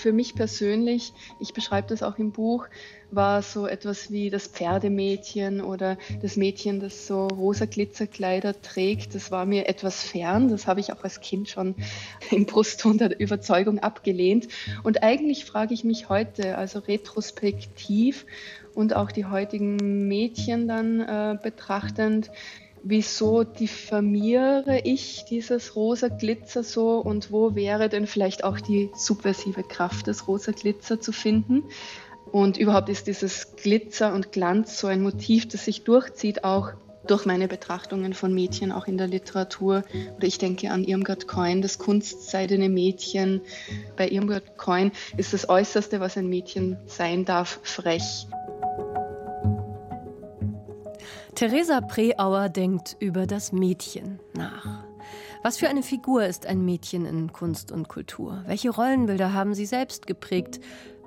für mich persönlich, ich beschreibe das auch im Buch, war so etwas wie das Pferdemädchen oder das Mädchen, das so rosa Glitzerkleider trägt. Das war mir etwas fern. Das habe ich auch als Kind schon im Brustton der Überzeugung abgelehnt. Und eigentlich frage ich mich heute, also retrospektiv und auch die heutigen Mädchen dann äh, betrachtend, wieso diffamiere ich dieses rosa Glitzer so und wo wäre denn vielleicht auch die subversive Kraft des rosa Glitzer zu finden? Und überhaupt ist dieses Glitzer und Glanz so ein Motiv, das sich durchzieht, auch durch meine Betrachtungen von Mädchen, auch in der Literatur. Oder ich denke an Irmgard Coin, das kunstseidene Mädchen. Bei Irmgard Coin ist das Äußerste, was ein Mädchen sein darf, frech. Theresa Preauer denkt über das Mädchen nach. Was für eine Figur ist ein Mädchen in Kunst und Kultur? Welche Rollenbilder haben sie selbst geprägt?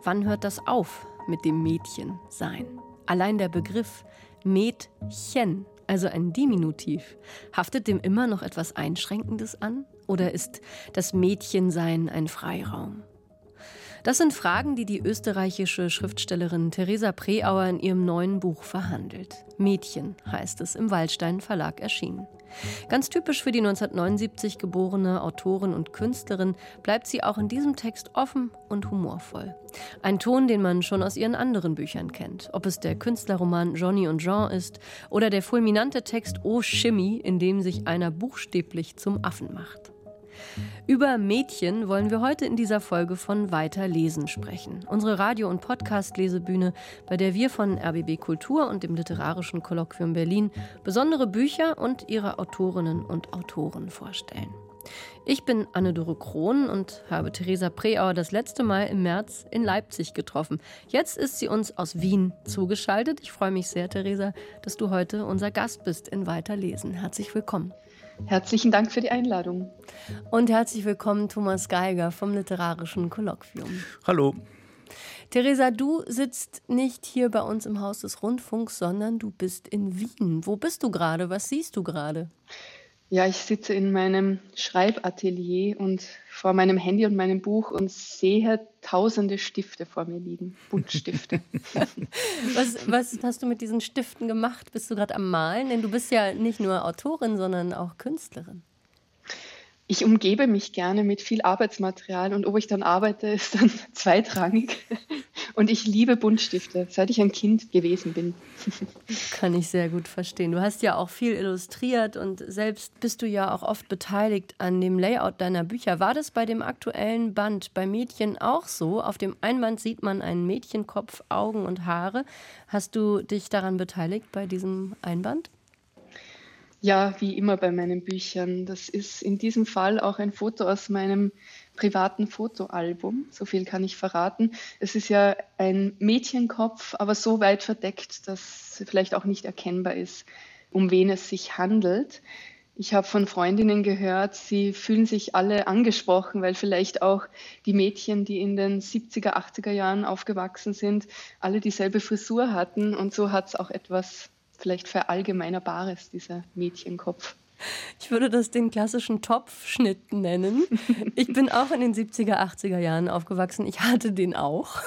Wann hört das auf? mit dem Mädchen sein. Allein der Begriff Mädchen, also ein Diminutiv, haftet dem immer noch etwas Einschränkendes an? Oder ist das Mädchensein ein Freiraum? Das sind Fragen, die die österreichische Schriftstellerin Theresa Preauer in ihrem neuen Buch verhandelt. Mädchen heißt es im Waldstein Verlag erschienen. Ganz typisch für die 1979 geborene Autorin und Künstlerin bleibt sie auch in diesem Text offen und humorvoll. Ein Ton, den man schon aus ihren anderen Büchern kennt. Ob es der Künstlerroman Johnny und Jean ist oder der fulminante Text Oh Shimmy, in dem sich einer buchstäblich zum Affen macht. Über Mädchen wollen wir heute in dieser Folge von Weiter lesen sprechen. Unsere Radio- und Podcast-Lesebühne, bei der wir von RBB Kultur und dem Literarischen Kolloquium Berlin besondere Bücher und ihre Autorinnen und Autoren vorstellen. Ich bin Anne-Dore Krohn und habe Theresa Preauer das letzte Mal im März in Leipzig getroffen. Jetzt ist sie uns aus Wien zugeschaltet. Ich freue mich sehr, Theresa, dass du heute unser Gast bist in Weiterlesen. Herzlich willkommen. Herzlichen Dank für die Einladung. Und herzlich willkommen, Thomas Geiger vom Literarischen Kolloquium. Hallo. Theresa, du sitzt nicht hier bei uns im Haus des Rundfunks, sondern du bist in Wien. Wo bist du gerade? Was siehst du gerade? Ja, ich sitze in meinem Schreibatelier und vor meinem Handy und meinem Buch und sehe tausende Stifte vor mir liegen, Buntstifte. was, was hast du mit diesen Stiften gemacht? Bist du gerade am Malen? Denn du bist ja nicht nur Autorin, sondern auch Künstlerin ich umgebe mich gerne mit viel Arbeitsmaterial und ob ich dann arbeite, ist dann zweitrangig. Und ich liebe Buntstifte, seit ich ein Kind gewesen bin. Kann ich sehr gut verstehen. Du hast ja auch viel illustriert und selbst bist du ja auch oft beteiligt an dem Layout deiner Bücher. War das bei dem aktuellen Band bei Mädchen auch so? Auf dem Einband sieht man einen Mädchenkopf, Augen und Haare. Hast du dich daran beteiligt bei diesem Einband? Ja, wie immer bei meinen Büchern. Das ist in diesem Fall auch ein Foto aus meinem privaten Fotoalbum. So viel kann ich verraten. Es ist ja ein Mädchenkopf, aber so weit verdeckt, dass vielleicht auch nicht erkennbar ist, um wen es sich handelt. Ich habe von Freundinnen gehört, sie fühlen sich alle angesprochen, weil vielleicht auch die Mädchen, die in den 70er, 80er Jahren aufgewachsen sind, alle dieselbe Frisur hatten. Und so hat es auch etwas vielleicht verallgemeinerbares, dieser Mädchenkopf. Ich würde das den klassischen Topfschnitt nennen. Ich bin auch in den 70er, 80er Jahren aufgewachsen. Ich hatte den auch.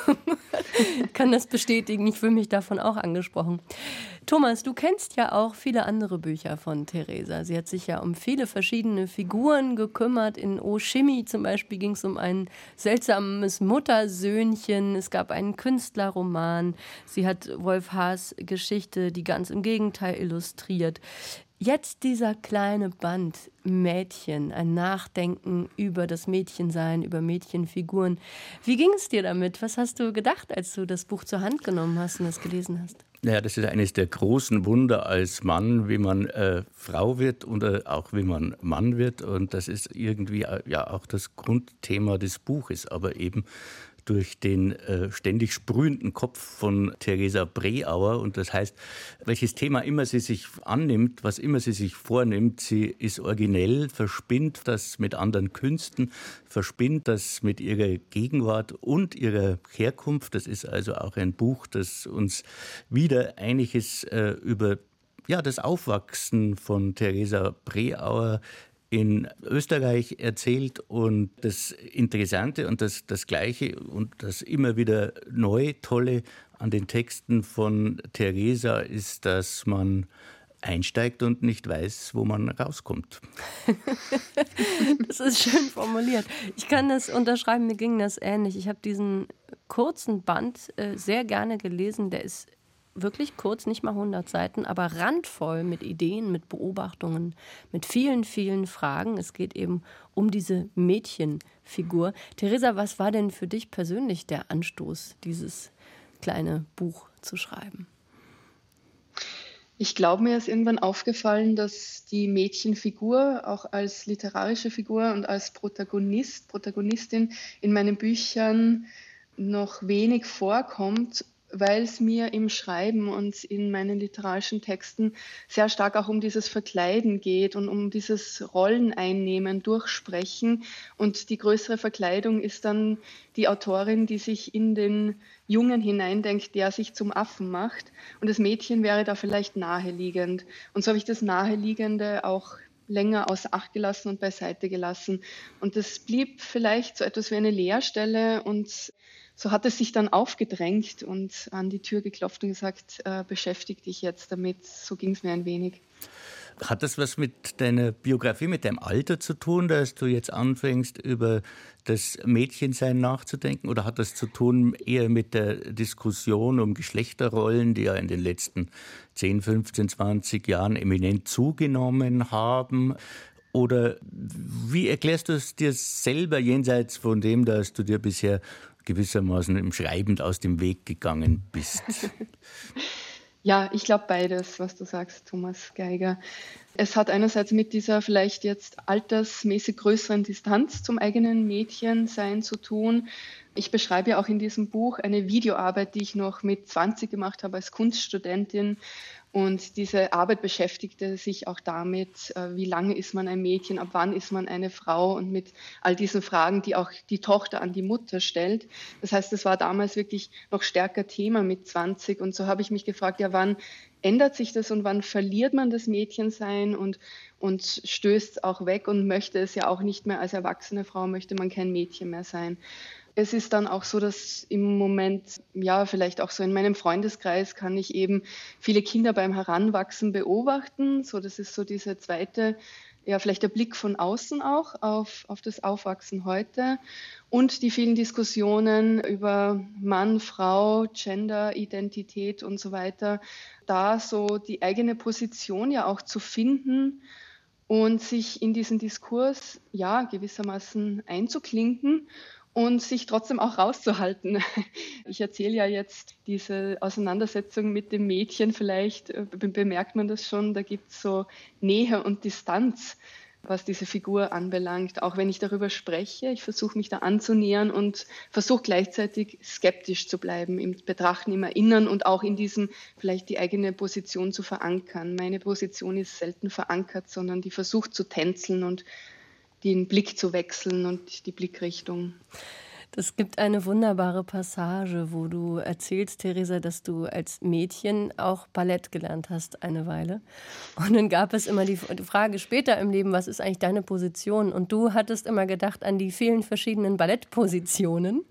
Ich kann das bestätigen. Ich fühle mich davon auch angesprochen. Thomas, du kennst ja auch viele andere Bücher von Theresa. Sie hat sich ja um viele verschiedene Figuren gekümmert. In O Shimmy zum Beispiel ging es um ein seltsames Muttersöhnchen. Es gab einen Künstlerroman. Sie hat Wolf Haas Geschichte, die ganz im Gegenteil illustriert. Jetzt dieser kleine Band Mädchen, ein Nachdenken über das Mädchensein, über Mädchenfiguren. Wie ging es dir damit? Was hast du gedacht, als du das Buch zur Hand genommen hast und es gelesen hast? Ja, das ist eines der großen Wunder als Mann, wie man äh, Frau wird und äh, auch wie man Mann wird. Und das ist irgendwie äh, ja auch das Grundthema des Buches, aber eben durch den äh, ständig sprühenden Kopf von Theresa Breauer. Und das heißt, welches Thema immer sie sich annimmt, was immer sie sich vornimmt, sie ist originell, verspinnt das mit anderen Künsten, verspinnt das mit ihrer Gegenwart und ihrer Herkunft. Das ist also auch ein Buch, das uns wieder einiges äh, über ja, das Aufwachsen von Theresa Breauer in Österreich erzählt. Und das Interessante und das, das Gleiche und das immer wieder neu Tolle an den Texten von Theresa ist, dass man einsteigt und nicht weiß, wo man rauskommt. das ist schön formuliert. Ich kann das unterschreiben, mir ging das ähnlich. Ich habe diesen kurzen Band äh, sehr gerne gelesen. Der ist wirklich kurz, nicht mal 100 Seiten, aber randvoll mit Ideen, mit Beobachtungen, mit vielen, vielen Fragen. Es geht eben um diese Mädchenfigur. Theresa, was war denn für dich persönlich der Anstoß, dieses kleine Buch zu schreiben? Ich glaube, mir ist irgendwann aufgefallen, dass die Mädchenfigur auch als literarische Figur und als Protagonist, Protagonistin in meinen Büchern noch wenig vorkommt weil es mir im Schreiben und in meinen literarischen Texten sehr stark auch um dieses Verkleiden geht und um dieses Rolleneinnehmen, Durchsprechen. Und die größere Verkleidung ist dann die Autorin, die sich in den Jungen hineindenkt, der sich zum Affen macht. Und das Mädchen wäre da vielleicht naheliegend. Und so habe ich das Naheliegende auch länger außer Acht gelassen und beiseite gelassen. Und das blieb vielleicht so etwas wie eine Leerstelle und so hat es sich dann aufgedrängt und an die Tür geklopft und gesagt, äh, beschäftige dich jetzt damit. So ging es mir ein wenig. Hat das was mit deiner Biografie, mit deinem Alter zu tun, dass du jetzt anfängst, über das Mädchensein nachzudenken? Oder hat das zu tun eher mit der Diskussion um Geschlechterrollen, die ja in den letzten 10, 15, 20 Jahren eminent zugenommen haben? Oder wie erklärst du es dir selber jenseits von dem, dass du dir bisher gewissermaßen im Schreiben aus dem Weg gegangen bist? Ja, ich glaube beides, was du sagst, Thomas Geiger. Es hat einerseits mit dieser vielleicht jetzt altersmäßig größeren Distanz zum eigenen Mädchensein zu tun. Ich beschreibe ja auch in diesem Buch eine Videoarbeit, die ich noch mit 20 gemacht habe als Kunststudentin und diese Arbeit beschäftigte sich auch damit, äh, wie lange ist man ein Mädchen, ab wann ist man eine Frau und mit all diesen Fragen, die auch die Tochter an die Mutter stellt. Das heißt, es war damals wirklich noch stärker Thema mit 20. Und so habe ich mich gefragt, ja, wann ändert sich das und wann verliert man das Mädchensein und, und stößt auch weg und möchte es ja auch nicht mehr als erwachsene Frau, möchte man kein Mädchen mehr sein es ist dann auch so, dass im Moment, ja, vielleicht auch so in meinem Freundeskreis kann ich eben viele Kinder beim Heranwachsen beobachten. So, das ist so diese zweite, ja, vielleicht der Blick von außen auch auf, auf das Aufwachsen heute und die vielen Diskussionen über Mann, Frau, Gender, Identität und so weiter. Da so die eigene Position ja auch zu finden und sich in diesen Diskurs, ja, gewissermaßen einzuklinken und sich trotzdem auch rauszuhalten. Ich erzähle ja jetzt diese Auseinandersetzung mit dem Mädchen, vielleicht äh, bemerkt man das schon, da gibt es so Nähe und Distanz, was diese Figur anbelangt. Auch wenn ich darüber spreche, ich versuche mich da anzunähern und versuche gleichzeitig skeptisch zu bleiben, im Betrachten, im Erinnern und auch in diesem vielleicht die eigene Position zu verankern. Meine Position ist selten verankert, sondern die versucht zu tänzeln und den Blick zu wechseln und die Blickrichtung. Es gibt eine wunderbare Passage, wo du erzählst, Theresa, dass du als Mädchen auch Ballett gelernt hast eine Weile. Und dann gab es immer die Frage später im Leben, was ist eigentlich deine Position? Und du hattest immer gedacht an die vielen verschiedenen Ballettpositionen.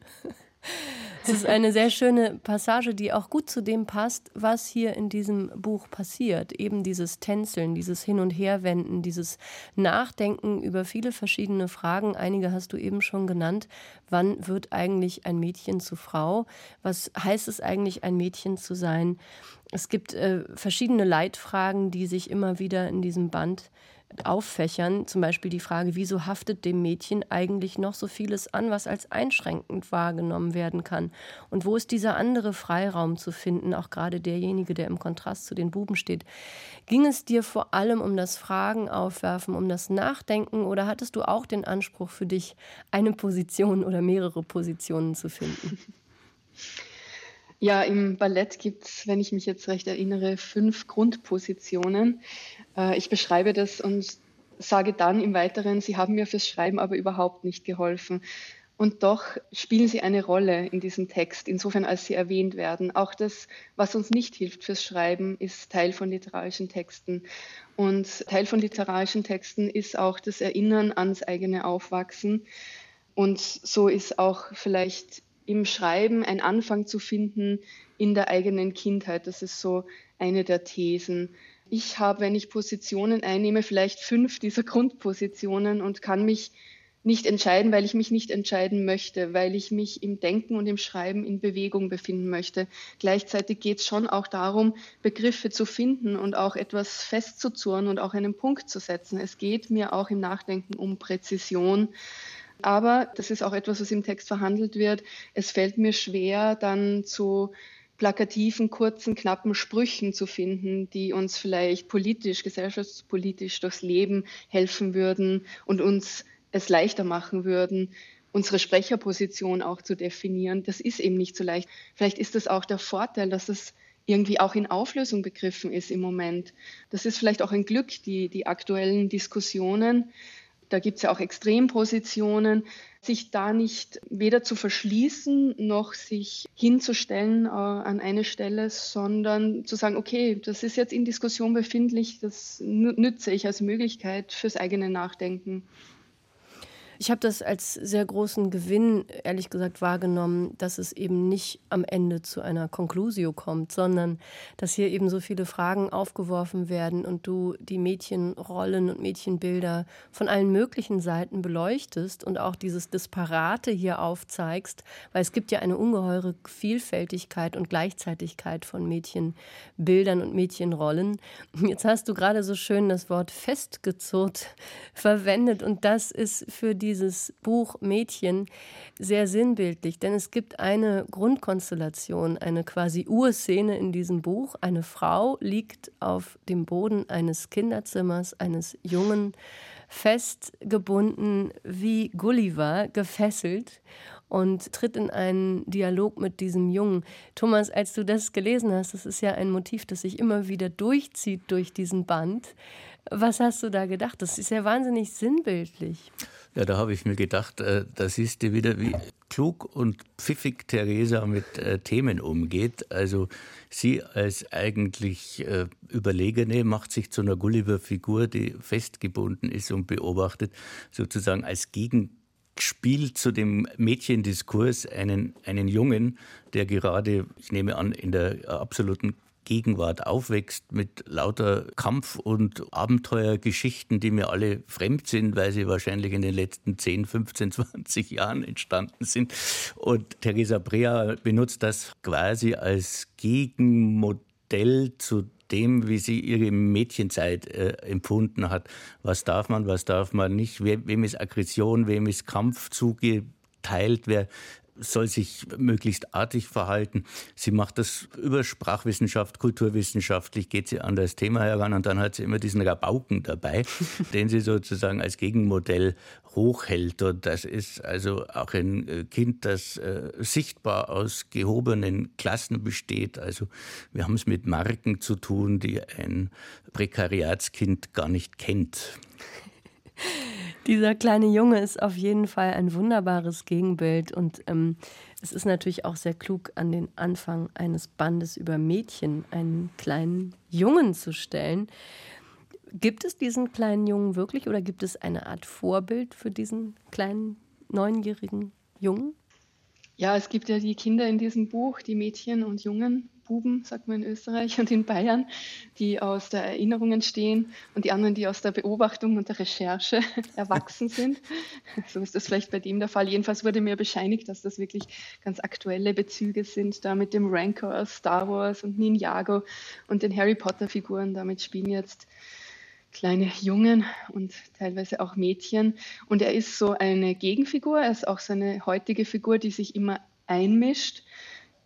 Es ist eine sehr schöne Passage, die auch gut zu dem passt, was hier in diesem Buch passiert. Eben dieses Tänzeln, dieses Hin- und Herwenden, dieses Nachdenken über viele verschiedene Fragen. Einige hast du eben schon genannt. Wann wird eigentlich ein Mädchen zu Frau? Was heißt es eigentlich, ein Mädchen zu sein? Es gibt äh, verschiedene Leitfragen, die sich immer wieder in diesem Band auffächern. Zum Beispiel die Frage, wieso haftet dem Mädchen eigentlich noch so vieles an, was als einschränkend wahrgenommen werden kann? Und wo ist dieser andere Freiraum zu finden, auch gerade derjenige, der im Kontrast zu den Buben steht? Ging es dir vor allem um das Fragen aufwerfen, um das Nachdenken oder hattest du auch den Anspruch für dich, eine Position oder mehrere Positionen zu finden? Ja, im Ballett gibt es, wenn ich mich jetzt recht erinnere, fünf Grundpositionen. Äh, ich beschreibe das und sage dann im Weiteren, sie haben mir fürs Schreiben aber überhaupt nicht geholfen. Und doch spielen sie eine Rolle in diesem Text, insofern als sie erwähnt werden. Auch das, was uns nicht hilft fürs Schreiben, ist Teil von literarischen Texten. Und Teil von literarischen Texten ist auch das Erinnern ans eigene Aufwachsen. Und so ist auch vielleicht im Schreiben ein Anfang zu finden in der eigenen Kindheit. Das ist so eine der Thesen. Ich habe, wenn ich Positionen einnehme, vielleicht fünf dieser Grundpositionen und kann mich nicht entscheiden, weil ich mich nicht entscheiden möchte, weil ich mich im Denken und im Schreiben in Bewegung befinden möchte. Gleichzeitig geht es schon auch darum, Begriffe zu finden und auch etwas festzuzurren und auch einen Punkt zu setzen. Es geht mir auch im Nachdenken um Präzision. Aber das ist auch etwas, was im Text verhandelt wird. Es fällt mir schwer, dann zu plakativen, kurzen, knappen Sprüchen zu finden, die uns vielleicht politisch, gesellschaftspolitisch durchs Leben helfen würden und uns es leichter machen würden, unsere Sprecherposition auch zu definieren. Das ist eben nicht so leicht. Vielleicht ist das auch der Vorteil, dass es irgendwie auch in Auflösung begriffen ist im Moment. Das ist vielleicht auch ein Glück, die, die aktuellen Diskussionen. Da gibt es ja auch Extrempositionen, sich da nicht weder zu verschließen noch sich hinzustellen äh, an eine Stelle, sondern zu sagen, okay, das ist jetzt in Diskussion befindlich, das nütze ich als Möglichkeit fürs eigene Nachdenken. Ich habe das als sehr großen Gewinn, ehrlich gesagt, wahrgenommen, dass es eben nicht am Ende zu einer Conclusio kommt, sondern dass hier eben so viele Fragen aufgeworfen werden und du die Mädchenrollen und Mädchenbilder von allen möglichen Seiten beleuchtest und auch dieses Disparate hier aufzeigst, weil es gibt ja eine ungeheure Vielfältigkeit und Gleichzeitigkeit von Mädchenbildern und Mädchenrollen. Jetzt hast du gerade so schön das Wort festgezurrt verwendet und das ist für die dieses Buch Mädchen sehr sinnbildlich, denn es gibt eine Grundkonstellation, eine quasi Urszene in diesem Buch. Eine Frau liegt auf dem Boden eines Kinderzimmers eines Jungen, festgebunden wie Gulliver, gefesselt und tritt in einen Dialog mit diesem Jungen. Thomas, als du das gelesen hast, das ist ja ein Motiv, das sich immer wieder durchzieht durch diesen Band. Was hast du da gedacht? Das ist ja wahnsinnig sinnbildlich. Ja, da habe ich mir gedacht, äh, da siehst du wieder, wie klug und pfiffig Theresa mit äh, Themen umgeht. Also sie als eigentlich äh, Überlegene macht sich zu einer Gulliver-Figur, die festgebunden ist und beobachtet, sozusagen als Gegenspiel zu dem Mädchendiskurs einen, einen Jungen, der gerade, ich nehme an, in der absoluten Gegenwart aufwächst mit lauter Kampf- und Abenteuergeschichten, die mir alle fremd sind, weil sie wahrscheinlich in den letzten 10, 15, 20 Jahren entstanden sind. Und Theresa Brea benutzt das quasi als Gegenmodell zu dem, wie sie ihre Mädchenzeit äh, empfunden hat. Was darf man, was darf man nicht? Wem ist Aggression, wem ist Kampf zugeteilt? Wer soll sich möglichst artig verhalten. Sie macht das über Sprachwissenschaft, kulturwissenschaftlich, geht sie an das Thema heran und dann hat sie immer diesen Rabauken dabei, den sie sozusagen als Gegenmodell hochhält. Und das ist also auch ein äh, Kind, das äh, sichtbar aus gehobenen Klassen besteht. Also wir haben es mit Marken zu tun, die ein Prekariatskind gar nicht kennt. Dieser kleine Junge ist auf jeden Fall ein wunderbares Gegenbild und ähm, es ist natürlich auch sehr klug, an den Anfang eines Bandes über Mädchen einen kleinen Jungen zu stellen. Gibt es diesen kleinen Jungen wirklich oder gibt es eine Art Vorbild für diesen kleinen neunjährigen Jungen? Ja, es gibt ja die Kinder in diesem Buch, die Mädchen und Jungen, Buben, sagt man in Österreich und in Bayern, die aus der Erinnerung entstehen und die anderen, die aus der Beobachtung und der Recherche erwachsen sind. So ist das vielleicht bei dem der Fall. Jedenfalls wurde mir bescheinigt, dass das wirklich ganz aktuelle Bezüge sind, da mit dem Rancor aus Star Wars und Ninjago und den Harry Potter-Figuren. Damit spielen jetzt kleine Jungen und teilweise auch Mädchen. Und er ist so eine Gegenfigur, er ist auch so eine heutige Figur, die sich immer einmischt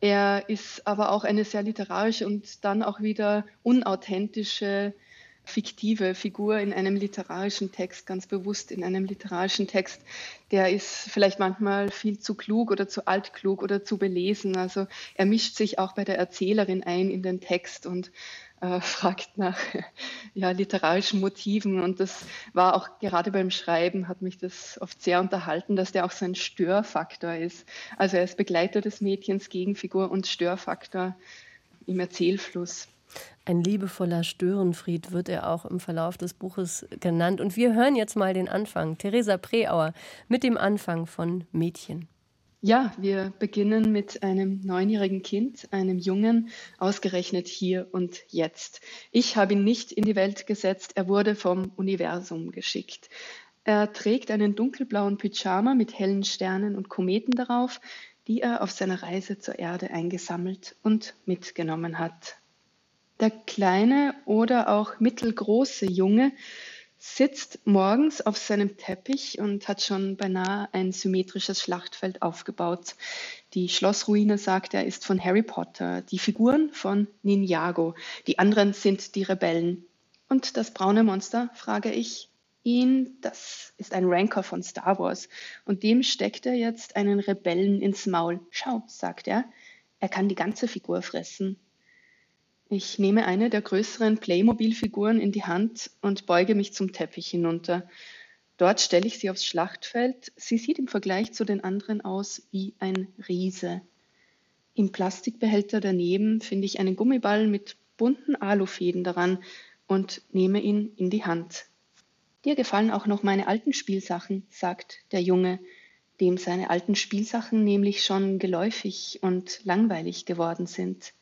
er ist aber auch eine sehr literarische und dann auch wieder unauthentische, fiktive Figur in einem literarischen Text, ganz bewusst in einem literarischen Text. Der ist vielleicht manchmal viel zu klug oder zu altklug oder zu belesen. Also er mischt sich auch bei der Erzählerin ein in den Text und äh, fragt nach ja, literarischen Motiven. Und das war auch gerade beim Schreiben, hat mich das oft sehr unterhalten, dass der auch so ein Störfaktor ist. Also er ist Begleiter des Mädchens, Gegenfigur und Störfaktor im Erzählfluss. Ein liebevoller Störenfried wird er auch im Verlauf des Buches genannt. Und wir hören jetzt mal den Anfang. Theresa Preauer mit dem Anfang von Mädchen. Ja, wir beginnen mit einem neunjährigen Kind, einem Jungen, ausgerechnet hier und jetzt. Ich habe ihn nicht in die Welt gesetzt, er wurde vom Universum geschickt. Er trägt einen dunkelblauen Pyjama mit hellen Sternen und Kometen darauf, die er auf seiner Reise zur Erde eingesammelt und mitgenommen hat. Der kleine oder auch mittelgroße Junge sitzt morgens auf seinem Teppich und hat schon beinahe ein symmetrisches Schlachtfeld aufgebaut. Die Schlossruine, sagt er, ist von Harry Potter, die Figuren von Ninjago, die anderen sind die Rebellen. Und das braune Monster, frage ich ihn, das ist ein Ranker von Star Wars, und dem steckt er jetzt einen Rebellen ins Maul. Schau, sagt er, er kann die ganze Figur fressen. Ich nehme eine der größeren Playmobil-Figuren in die Hand und beuge mich zum Teppich hinunter. Dort stelle ich sie aufs Schlachtfeld. Sie sieht im Vergleich zu den anderen aus wie ein Riese. Im Plastikbehälter daneben finde ich einen Gummiball mit bunten Alufäden daran und nehme ihn in die Hand. Dir gefallen auch noch meine alten Spielsachen, sagt der Junge, dem seine alten Spielsachen nämlich schon geläufig und langweilig geworden sind.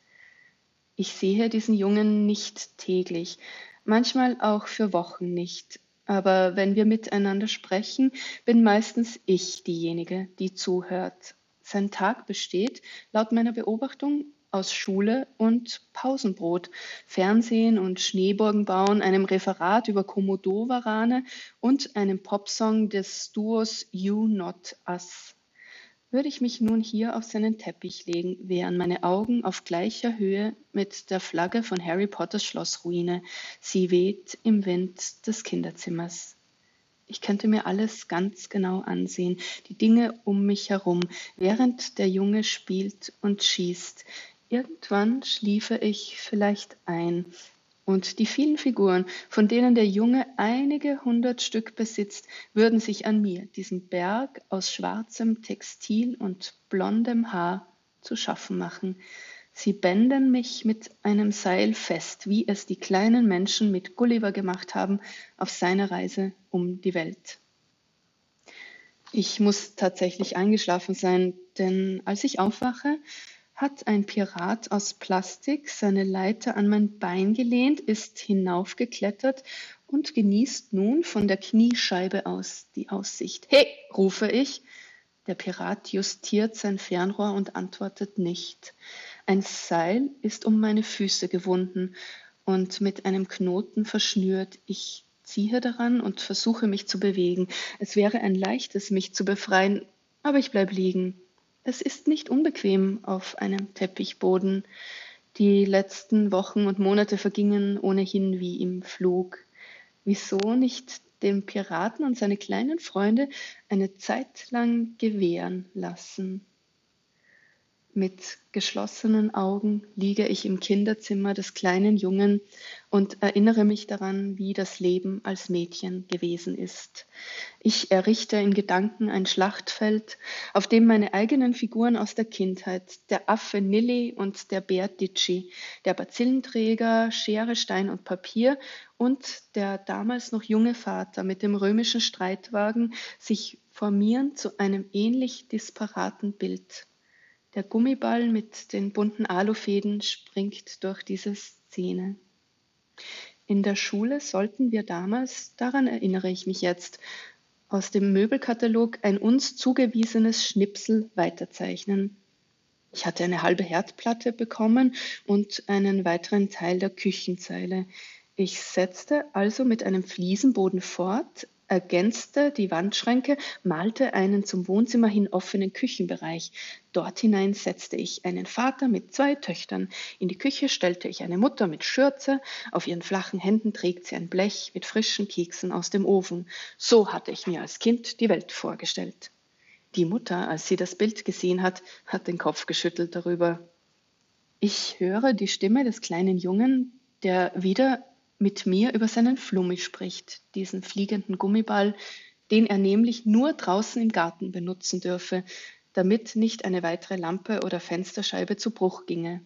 Ich sehe diesen Jungen nicht täglich, manchmal auch für Wochen nicht. Aber wenn wir miteinander sprechen, bin meistens ich diejenige, die zuhört. Sein Tag besteht, laut meiner Beobachtung, aus Schule und Pausenbrot, Fernsehen und Schneeburgen bauen, einem Referat über Komodo-Warane und einem Popsong des Duos You Not Us. Würde ich mich nun hier auf seinen Teppich legen, wären meine Augen auf gleicher Höhe mit der Flagge von Harry Potters Schlossruine. Sie weht im Wind des Kinderzimmers. Ich könnte mir alles ganz genau ansehen, die Dinge um mich herum, während der Junge spielt und schießt. Irgendwann schliefe ich vielleicht ein, und die vielen Figuren, von denen der Junge einige hundert Stück besitzt, würden sich an mir, diesem Berg aus schwarzem Textil und blondem Haar, zu schaffen machen. Sie bänden mich mit einem Seil fest, wie es die kleinen Menschen mit Gulliver gemacht haben auf seiner Reise um die Welt. Ich muss tatsächlich eingeschlafen sein, denn als ich aufwache, hat ein Pirat aus Plastik seine Leiter an mein Bein gelehnt, ist hinaufgeklettert und genießt nun von der Kniescheibe aus die Aussicht. Hey, rufe ich. Der Pirat justiert sein Fernrohr und antwortet nicht. Ein Seil ist um meine Füße gewunden und mit einem Knoten verschnürt. Ich ziehe daran und versuche mich zu bewegen. Es wäre ein leichtes, mich zu befreien, aber ich bleibe liegen. Es ist nicht unbequem auf einem Teppichboden. Die letzten Wochen und Monate vergingen ohnehin wie im Flug. Wieso nicht dem Piraten und seine kleinen Freunde eine Zeit lang gewähren lassen? Mit geschlossenen Augen liege ich im Kinderzimmer des kleinen Jungen und erinnere mich daran, wie das Leben als Mädchen gewesen ist. Ich errichte in Gedanken ein Schlachtfeld, auf dem meine eigenen Figuren aus der Kindheit, der Affe Nilly und der Bär Ditschi, der Bazillenträger, Schere, Stein und Papier und der damals noch junge Vater mit dem römischen Streitwagen sich formieren zu einem ähnlich disparaten Bild. Der Gummiball mit den bunten Alufäden springt durch diese Szene. In der Schule sollten wir damals, daran erinnere ich mich jetzt, aus dem Möbelkatalog ein uns zugewiesenes Schnipsel weiterzeichnen. Ich hatte eine halbe Herdplatte bekommen und einen weiteren Teil der Küchenzeile. Ich setzte also mit einem Fliesenboden fort, ergänzte die Wandschränke, malte einen zum Wohnzimmer hin offenen Küchenbereich. Dort hinein setzte ich einen Vater mit zwei Töchtern. In die Küche stellte ich eine Mutter mit Schürze. Auf ihren flachen Händen trägt sie ein Blech mit frischen Keksen aus dem Ofen. So hatte ich mir als Kind die Welt vorgestellt. Die Mutter, als sie das Bild gesehen hat, hat den Kopf geschüttelt darüber. Ich höre die Stimme des kleinen Jungen, der wieder mit mir über seinen Flummi spricht, diesen fliegenden Gummiball, den er nämlich nur draußen im Garten benutzen dürfe, damit nicht eine weitere Lampe oder Fensterscheibe zu Bruch ginge.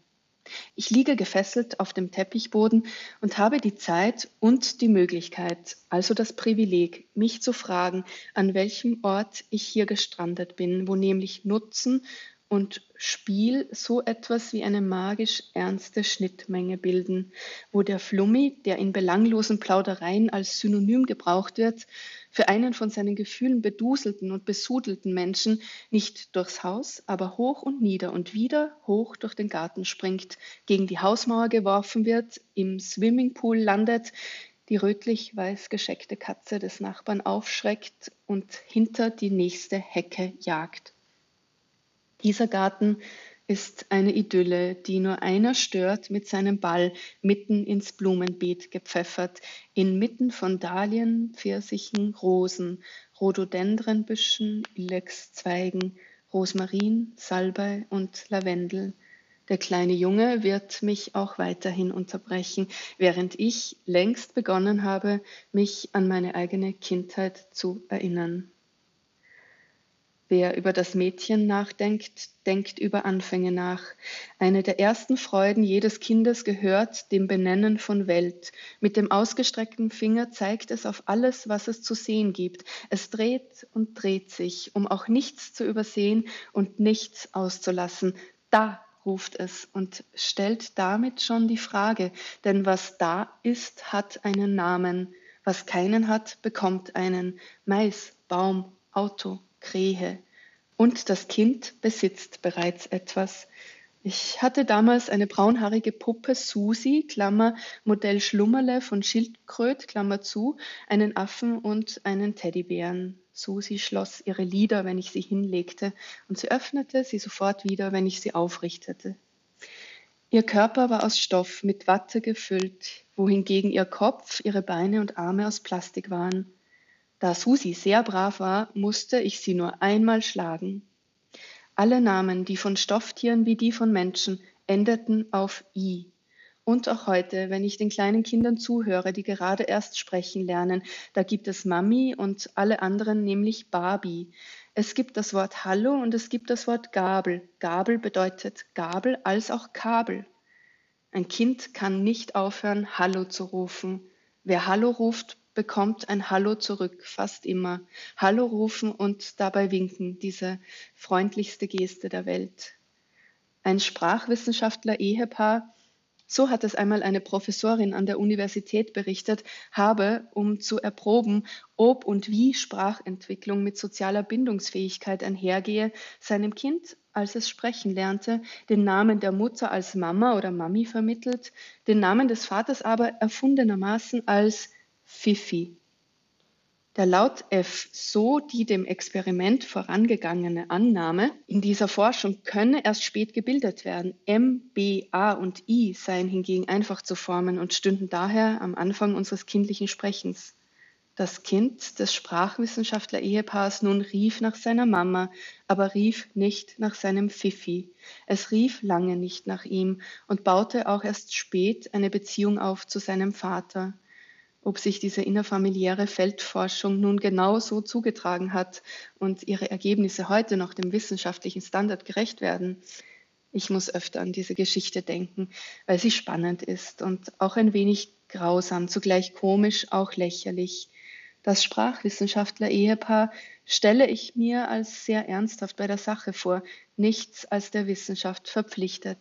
Ich liege gefesselt auf dem Teppichboden und habe die Zeit und die Möglichkeit, also das Privileg, mich zu fragen, an welchem Ort ich hier gestrandet bin, wo nämlich Nutzen und Spiel so etwas wie eine magisch ernste Schnittmenge bilden, wo der Flummi, der in belanglosen Plaudereien als Synonym gebraucht wird, für einen von seinen Gefühlen beduselten und besudelten Menschen nicht durchs Haus, aber hoch und nieder und wieder hoch durch den Garten springt, gegen die Hausmauer geworfen wird, im Swimmingpool landet, die rötlich-weiß gescheckte Katze des Nachbarn aufschreckt und hinter die nächste Hecke jagt. Dieser Garten ist eine Idylle, die nur einer stört mit seinem Ball mitten ins Blumenbeet gepfeffert, inmitten von Dahlien, Pfirsichen, Rosen, Rhododendrenbüschen, Ilexzweigen, Rosmarin, Salbei und Lavendel. Der kleine Junge wird mich auch weiterhin unterbrechen, während ich längst begonnen habe, mich an meine eigene Kindheit zu erinnern. Wer über das Mädchen nachdenkt, denkt über Anfänge nach. Eine der ersten Freuden jedes Kindes gehört dem Benennen von Welt. Mit dem ausgestreckten Finger zeigt es auf alles, was es zu sehen gibt. Es dreht und dreht sich, um auch nichts zu übersehen und nichts auszulassen. Da ruft es und stellt damit schon die Frage, denn was da ist, hat einen Namen. Was keinen hat, bekommt einen. Mais, Baum, Auto, Krähe. Und das Kind besitzt bereits etwas. Ich hatte damals eine braunhaarige Puppe Susi, Klammer Modell Schlummerle von Schildkröt, Klammer zu, einen Affen und einen Teddybären. Susi schloss ihre Lider, wenn ich sie hinlegte, und sie öffnete sie sofort wieder, wenn ich sie aufrichtete. Ihr Körper war aus Stoff mit Watte gefüllt, wohingegen ihr Kopf, ihre Beine und Arme aus Plastik waren. Da Susi sehr brav war, musste ich sie nur einmal schlagen. Alle Namen, die von Stofftieren wie die von Menschen, endeten auf i. Und auch heute, wenn ich den kleinen Kindern zuhöre, die gerade erst sprechen lernen, da gibt es Mami und alle anderen nämlich Barbie. Es gibt das Wort Hallo und es gibt das Wort Gabel. Gabel bedeutet Gabel als auch Kabel. Ein Kind kann nicht aufhören, Hallo zu rufen. Wer Hallo ruft, bekommt ein Hallo zurück, fast immer. Hallo rufen und dabei winken, diese freundlichste Geste der Welt. Ein Sprachwissenschaftler-Ehepaar, so hat es einmal eine Professorin an der Universität berichtet, habe, um zu erproben, ob und wie Sprachentwicklung mit sozialer Bindungsfähigkeit einhergehe, seinem Kind, als es sprechen lernte, den Namen der Mutter als Mama oder Mami vermittelt, den Namen des Vaters aber erfundenermaßen als Fifi. Der Laut F, so die dem Experiment vorangegangene Annahme, in dieser Forschung könne erst spät gebildet werden. M, B, A und I seien hingegen einfach zu formen und stünden daher am Anfang unseres kindlichen Sprechens. Das Kind des Sprachwissenschaftler-Ehepaars nun rief nach seiner Mama, aber rief nicht nach seinem Fifi. Es rief lange nicht nach ihm und baute auch erst spät eine Beziehung auf zu seinem Vater ob sich diese innerfamiliäre Feldforschung nun genau so zugetragen hat und ihre Ergebnisse heute noch dem wissenschaftlichen Standard gerecht werden. Ich muss öfter an diese Geschichte denken, weil sie spannend ist und auch ein wenig grausam, zugleich komisch, auch lächerlich. Das Sprachwissenschaftler-Ehepaar stelle ich mir als sehr ernsthaft bei der Sache vor, nichts als der Wissenschaft verpflichtet.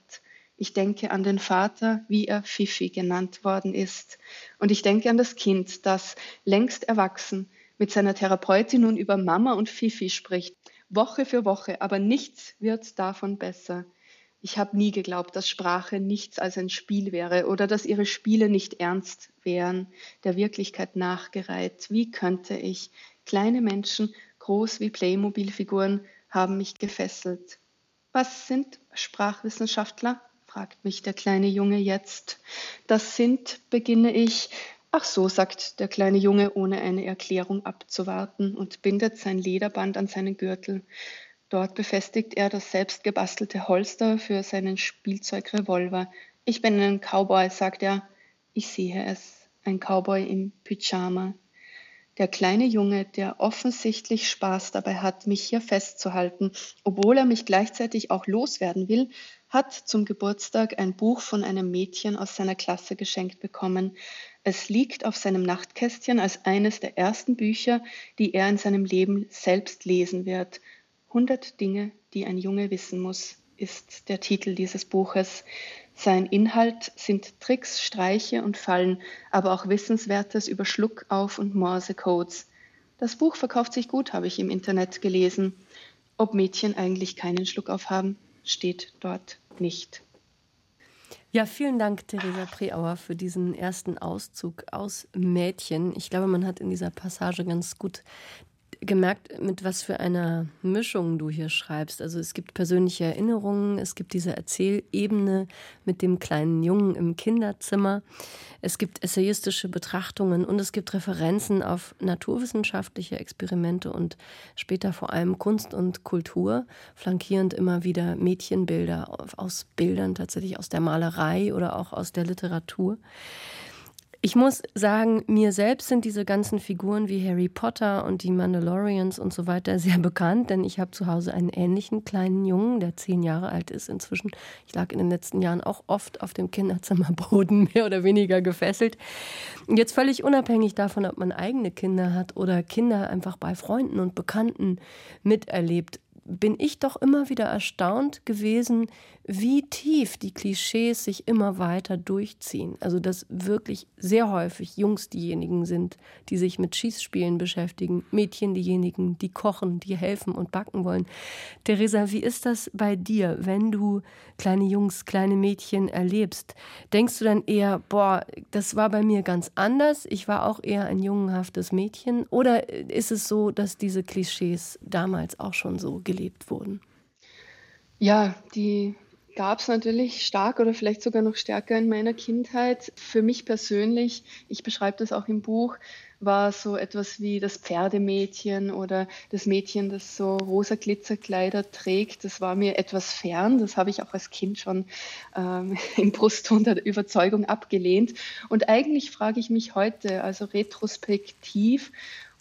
Ich denke an den Vater, wie er Fifi genannt worden ist. Und ich denke an das Kind, das längst erwachsen mit seiner Therapeutin nun über Mama und Fifi spricht. Woche für Woche, aber nichts wird davon besser. Ich habe nie geglaubt, dass Sprache nichts als ein Spiel wäre oder dass ihre Spiele nicht ernst wären, der Wirklichkeit nachgereiht. Wie könnte ich? Kleine Menschen, groß wie Playmobil-Figuren, haben mich gefesselt. Was sind Sprachwissenschaftler? Fragt mich der kleine Junge jetzt. Das sind, beginne ich. Ach so, sagt der kleine Junge, ohne eine Erklärung abzuwarten und bindet sein Lederband an seinen Gürtel. Dort befestigt er das selbstgebastelte Holster für seinen Spielzeugrevolver. Ich bin ein Cowboy, sagt er. Ich sehe es, ein Cowboy im Pyjama. Der kleine Junge, der offensichtlich Spaß dabei hat, mich hier festzuhalten, obwohl er mich gleichzeitig auch loswerden will, hat zum Geburtstag ein Buch von einem Mädchen aus seiner Klasse geschenkt bekommen. Es liegt auf seinem Nachtkästchen als eines der ersten Bücher, die er in seinem Leben selbst lesen wird. 100 Dinge, die ein Junge wissen muss, ist der Titel dieses Buches. Sein Inhalt sind Tricks, Streiche und Fallen, aber auch Wissenswertes über Schluckauf und Morsecodes. Das Buch verkauft sich gut, habe ich im Internet gelesen. Ob Mädchen eigentlich keinen Schluckauf haben, steht dort nicht. Ja, vielen Dank, Theresa Preauer, für diesen ersten Auszug aus Mädchen. Ich glaube, man hat in dieser Passage ganz gut gemerkt, mit was für einer Mischung du hier schreibst. Also es gibt persönliche Erinnerungen, es gibt diese Erzählebene mit dem kleinen Jungen im Kinderzimmer, es gibt essayistische Betrachtungen und es gibt Referenzen auf naturwissenschaftliche Experimente und später vor allem Kunst und Kultur, flankierend immer wieder Mädchenbilder aus Bildern tatsächlich aus der Malerei oder auch aus der Literatur. Ich muss sagen, mir selbst sind diese ganzen Figuren wie Harry Potter und die Mandalorians und so weiter sehr bekannt, denn ich habe zu Hause einen ähnlichen kleinen Jungen, der zehn Jahre alt ist inzwischen. Ich lag in den letzten Jahren auch oft auf dem Kinderzimmerboden mehr oder weniger gefesselt. Jetzt völlig unabhängig davon, ob man eigene Kinder hat oder Kinder einfach bei Freunden und Bekannten miterlebt bin ich doch immer wieder erstaunt gewesen, wie tief die Klischees sich immer weiter durchziehen. Also dass wirklich sehr häufig Jungs diejenigen sind, die sich mit Schießspielen beschäftigen, Mädchen diejenigen, die kochen, die helfen und backen wollen. Theresa, wie ist das bei dir, wenn du kleine Jungs, kleine Mädchen erlebst? Denkst du dann eher, boah, das war bei mir ganz anders, ich war auch eher ein jungenhaftes Mädchen? Oder ist es so, dass diese Klischees damals auch schon so gelebt wurden? Ja, die gab es natürlich stark oder vielleicht sogar noch stärker in meiner Kindheit. Für mich persönlich, ich beschreibe das auch im Buch, war so etwas wie das Pferdemädchen oder das Mädchen, das so rosa Glitzerkleider trägt. Das war mir etwas fern. Das habe ich auch als Kind schon ähm, im Brustton der Überzeugung abgelehnt. Und eigentlich frage ich mich heute, also retrospektiv,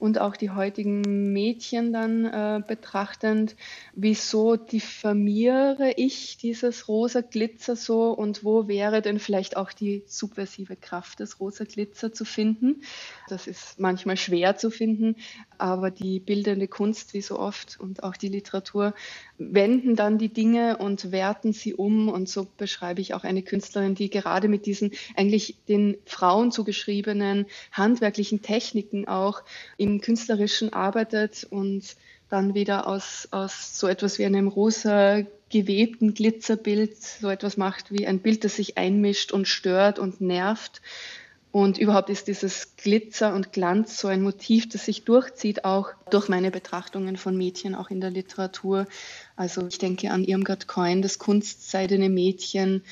und auch die heutigen Mädchen dann äh, betrachtend, wieso diffamiere ich dieses rosa Glitzer so und wo wäre denn vielleicht auch die subversive Kraft des rosa Glitzer zu finden? Das ist manchmal schwer zu finden, aber die bildende Kunst, wie so oft, und auch die Literatur wenden dann die Dinge und werten sie um. Und so beschreibe ich auch eine Künstlerin, die gerade mit diesen eigentlich den Frauen zugeschriebenen handwerklichen Techniken auch im Künstlerischen arbeitet und dann wieder aus, aus so etwas wie einem rosa gewebten Glitzerbild so etwas macht wie ein Bild, das sich einmischt und stört und nervt. Und überhaupt ist dieses Glitzer und Glanz so ein Motiv, das sich durchzieht, auch durch meine Betrachtungen von Mädchen, auch in der Literatur. Also ich denke an Irmgard Coin, das kunstseidene Mädchen,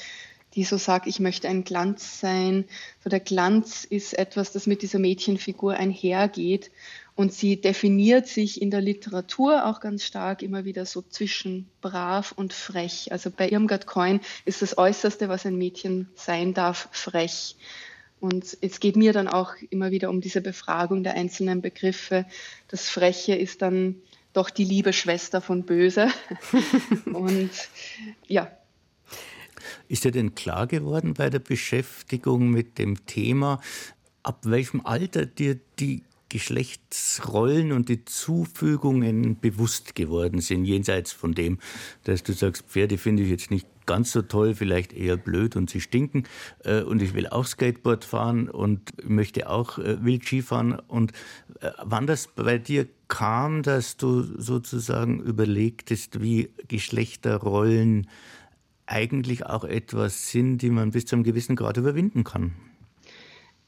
die so sagt, ich möchte ein Glanz sein. So der Glanz ist etwas, das mit dieser Mädchenfigur einhergeht. Und sie definiert sich in der Literatur auch ganz stark immer wieder so zwischen brav und frech. Also bei Irmgard Coin ist das Äußerste, was ein Mädchen sein darf, frech. Und es geht mir dann auch immer wieder um diese Befragung der einzelnen Begriffe. Das Freche ist dann doch die liebe Schwester von Böse. Und ja. Ist dir denn klar geworden bei der Beschäftigung mit dem Thema, ab welchem Alter dir die Geschlechtsrollen und die Zufügungen bewusst geworden sind, jenseits von dem, dass du sagst, Pferde finde ich jetzt nicht ganz so toll, vielleicht eher blöd und sie stinken äh, und ich will auch Skateboard fahren und möchte auch äh, Wildski fahren. Und äh, wann das bei dir kam, dass du sozusagen überlegtest, wie Geschlechterrollen eigentlich auch etwas sind, die man bis zu einem gewissen Grad überwinden kann?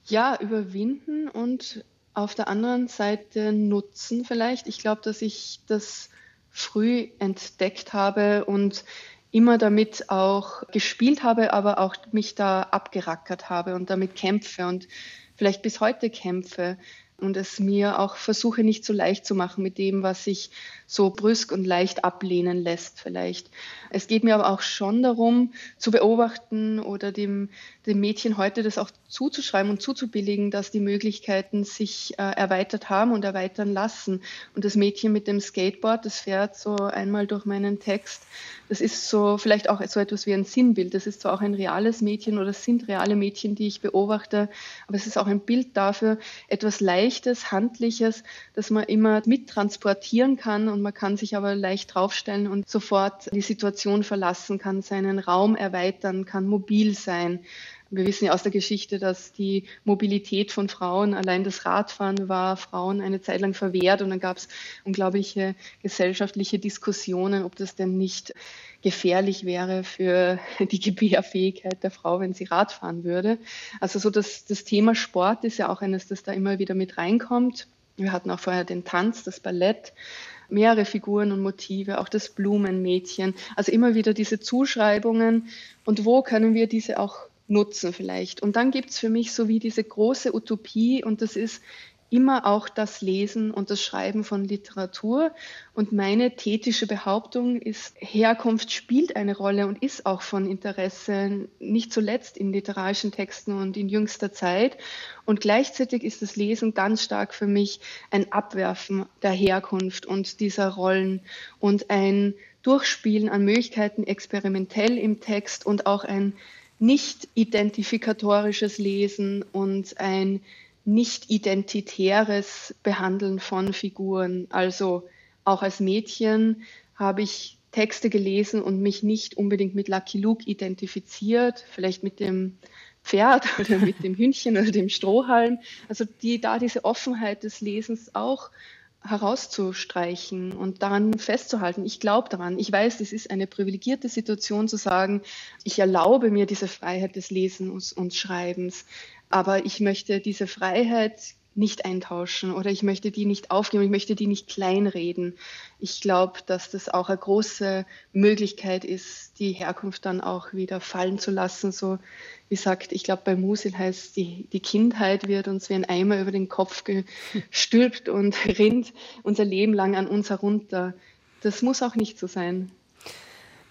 Ja, überwinden und auf der anderen Seite nutzen vielleicht. Ich glaube, dass ich das früh entdeckt habe und immer damit auch gespielt habe, aber auch mich da abgerackert habe und damit kämpfe und vielleicht bis heute kämpfe. und es mir auch versuche nicht so leicht zu machen mit dem, was sich so brüsk und leicht ablehnen lässt vielleicht. Es geht mir aber auch schon darum, zu beobachten oder dem, dem Mädchen heute das auch zuzuschreiben und zuzubilligen, dass die Möglichkeiten sich äh, erweitert haben und erweitern lassen. Und das Mädchen mit dem Skateboard, das fährt so einmal durch meinen Text, das ist so vielleicht auch so etwas wie ein Sinnbild. Das ist zwar auch ein reales Mädchen oder es sind reale Mädchen, die ich beobachte, aber es ist auch ein Bild dafür, etwas Leichtes, Handliches, das man immer mittransportieren kann und man kann sich aber leicht draufstellen und sofort die Situation verlassen, kann seinen Raum erweitern, kann mobil sein. Wir wissen ja aus der Geschichte, dass die Mobilität von Frauen, allein das Radfahren war Frauen eine Zeit lang verwehrt und dann gab es unglaubliche gesellschaftliche Diskussionen, ob das denn nicht gefährlich wäre für die Gebärfähigkeit der Frau, wenn sie Radfahren würde. Also so das, das Thema Sport ist ja auch eines, das da immer wieder mit reinkommt. Wir hatten auch vorher den Tanz, das Ballett, mehrere Figuren und Motive, auch das Blumenmädchen. Also immer wieder diese Zuschreibungen. Und wo können wir diese auch nutzen vielleicht. Und dann gibt es für mich so wie diese große Utopie und das ist immer auch das Lesen und das Schreiben von Literatur. Und meine tätische Behauptung ist, Herkunft spielt eine Rolle und ist auch von Interesse, nicht zuletzt in literarischen Texten und in jüngster Zeit. Und gleichzeitig ist das Lesen ganz stark für mich ein Abwerfen der Herkunft und dieser Rollen und ein Durchspielen an Möglichkeiten experimentell im Text und auch ein nicht identifikatorisches Lesen und ein nicht identitäres Behandeln von Figuren. Also auch als Mädchen habe ich Texte gelesen und mich nicht unbedingt mit Lucky Luke identifiziert, vielleicht mit dem Pferd oder mit dem Hündchen oder dem Strohhalm. Also die da diese Offenheit des Lesens auch herauszustreichen und daran festzuhalten. Ich glaube daran. Ich weiß, es ist eine privilegierte Situation zu sagen, ich erlaube mir diese Freiheit des Lesens und Schreibens, aber ich möchte diese Freiheit nicht eintauschen oder ich möchte die nicht aufgeben, ich möchte die nicht kleinreden. Ich glaube, dass das auch eine große Möglichkeit ist, die Herkunft dann auch wieder fallen zu lassen, so wie sagt, ich glaube, bei Musil heißt, die, die Kindheit wird uns wie ein Eimer über den Kopf gestülpt und rinnt unser Leben lang an uns herunter. Das muss auch nicht so sein.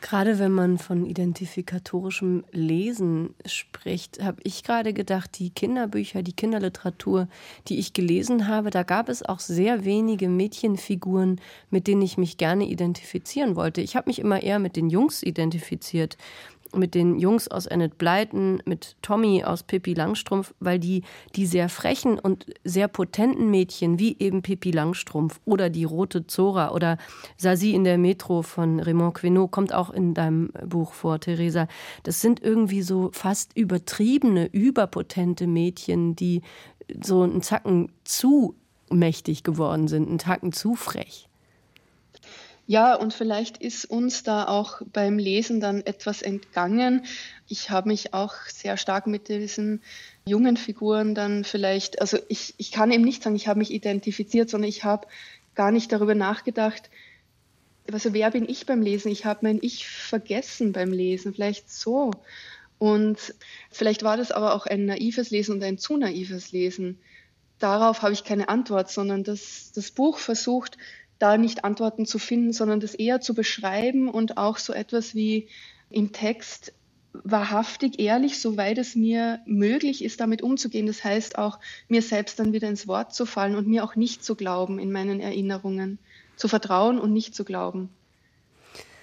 Gerade wenn man von identifikatorischem Lesen spricht, habe ich gerade gedacht, die Kinderbücher, die Kinderliteratur, die ich gelesen habe, da gab es auch sehr wenige Mädchenfiguren, mit denen ich mich gerne identifizieren wollte. Ich habe mich immer eher mit den Jungs identifiziert mit den Jungs aus Annette Blyton, mit Tommy aus Pippi Langstrumpf, weil die die sehr frechen und sehr potenten Mädchen wie eben Pippi Langstrumpf oder die rote Zora oder Sasi in der Metro von Raymond Queneau kommt auch in deinem Buch vor, Theresa. Das sind irgendwie so fast übertriebene, überpotente Mädchen, die so einen Zacken zu mächtig geworden sind, einen Tacken zu frech. Ja, und vielleicht ist uns da auch beim Lesen dann etwas entgangen. Ich habe mich auch sehr stark mit diesen jungen Figuren dann vielleicht, also ich, ich kann eben nicht sagen, ich habe mich identifiziert, sondern ich habe gar nicht darüber nachgedacht, also wer bin ich beim Lesen? Ich habe mein Ich vergessen beim Lesen, vielleicht so. Und vielleicht war das aber auch ein naives Lesen und ein zu naives Lesen. Darauf habe ich keine Antwort, sondern das, das Buch versucht, da nicht Antworten zu finden, sondern das eher zu beschreiben und auch so etwas wie im Text wahrhaftig ehrlich, soweit es mir möglich ist, damit umzugehen. Das heißt auch, mir selbst dann wieder ins Wort zu fallen und mir auch nicht zu glauben in meinen Erinnerungen, zu vertrauen und nicht zu glauben.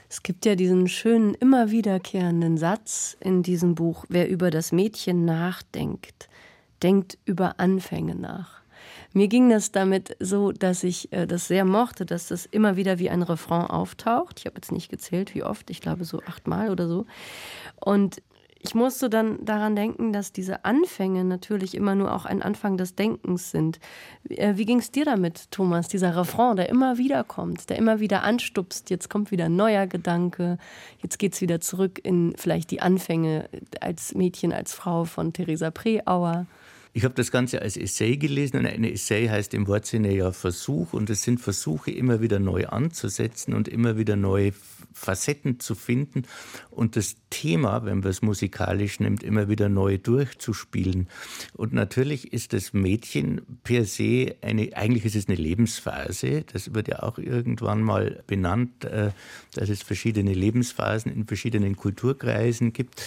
Es gibt ja diesen schönen, immer wiederkehrenden Satz in diesem Buch, wer über das Mädchen nachdenkt, denkt über Anfänge nach. Mir ging das damit so, dass ich äh, das sehr mochte, dass das immer wieder wie ein Refrain auftaucht. Ich habe jetzt nicht gezählt, wie oft, ich glaube so achtmal oder so. Und ich musste dann daran denken, dass diese Anfänge natürlich immer nur auch ein Anfang des Denkens sind. Äh, wie ging es dir damit, Thomas? Dieser Refrain, der immer wieder kommt, der immer wieder anstupst. Jetzt kommt wieder ein neuer Gedanke. Jetzt geht es wieder zurück in vielleicht die Anfänge als Mädchen, als Frau von Theresa Preauer. Ich habe das Ganze als Essay gelesen und ein Essay heißt im Wortsinne ja Versuch und es sind Versuche immer wieder neu anzusetzen und immer wieder neue Facetten zu finden und das Thema, wenn man es musikalisch nimmt, immer wieder neu durchzuspielen. Und natürlich ist das Mädchen per se eine, eigentlich ist es eine Lebensphase, das wird ja auch irgendwann mal benannt, äh, dass es verschiedene Lebensphasen in verschiedenen Kulturkreisen gibt.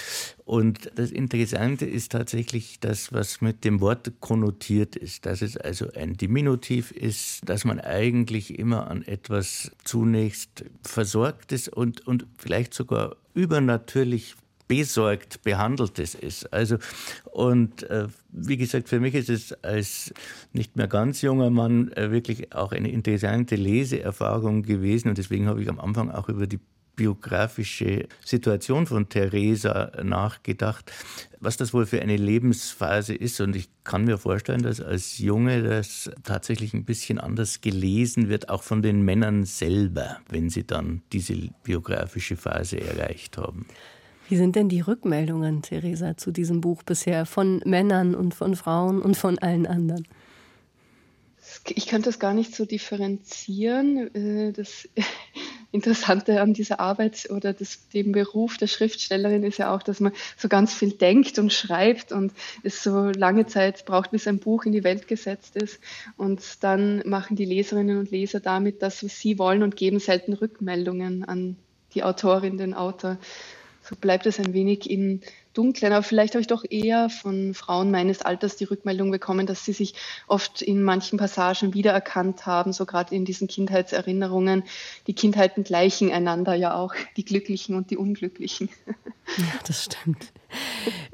Und das Interessante ist tatsächlich das, was mit dem Wort konnotiert ist, dass es also ein Diminutiv ist, dass man eigentlich immer an etwas zunächst versorgt ist und, und vielleicht sogar übernatürlich besorgt behandeltes ist. Also und äh, wie gesagt, für mich ist es als nicht mehr ganz junger Mann äh, wirklich auch eine interessante Leseerfahrung gewesen und deswegen habe ich am Anfang auch über die biografische Situation von Theresa nachgedacht, was das wohl für eine Lebensphase ist. Und ich kann mir vorstellen, dass als Junge das tatsächlich ein bisschen anders gelesen wird, auch von den Männern selber, wenn sie dann diese biografische Phase erreicht haben. Wie sind denn die Rückmeldungen, Theresa, zu diesem Buch bisher von Männern und von Frauen und von allen anderen? Ich könnte das gar nicht so differenzieren. Äh, das Interessante an dieser Arbeit oder des, dem Beruf der Schriftstellerin ist ja auch, dass man so ganz viel denkt und schreibt und es so lange Zeit braucht, bis ein Buch in die Welt gesetzt ist. Und dann machen die Leserinnen und Leser damit das, was sie wollen und geben selten Rückmeldungen an die Autorin, den Autor. So bleibt es ein wenig in Dunklen, aber vielleicht habe ich doch eher von Frauen meines Alters die Rückmeldung bekommen, dass sie sich oft in manchen Passagen wiedererkannt haben, so gerade in diesen Kindheitserinnerungen. Die Kindheiten gleichen einander ja auch, die Glücklichen und die Unglücklichen. Ja, das stimmt.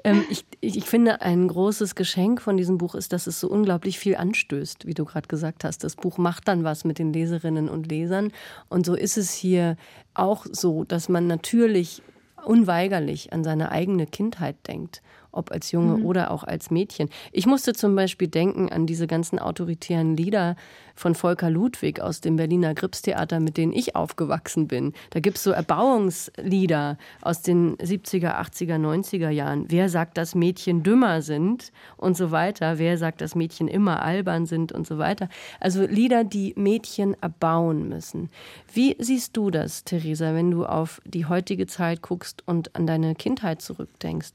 ähm, ich, ich finde, ein großes Geschenk von diesem Buch ist, dass es so unglaublich viel anstößt, wie du gerade gesagt hast. Das Buch macht dann was mit den Leserinnen und Lesern. Und so ist es hier auch so, dass man natürlich unweigerlich an seine eigene Kindheit denkt, ob als Junge mhm. oder auch als Mädchen. Ich musste zum Beispiel denken an diese ganzen autoritären Lieder von Volker Ludwig aus dem Berliner Gripstheater, mit denen ich aufgewachsen bin. Da gibt es so Erbauungslieder aus den 70er, 80er, 90er Jahren. Wer sagt, dass Mädchen dümmer sind und so weiter? Wer sagt, dass Mädchen immer albern sind und so weiter? Also Lieder, die Mädchen erbauen müssen. Wie siehst du das, Theresa, wenn du auf die heutige Zeit guckst und an deine Kindheit zurückdenkst?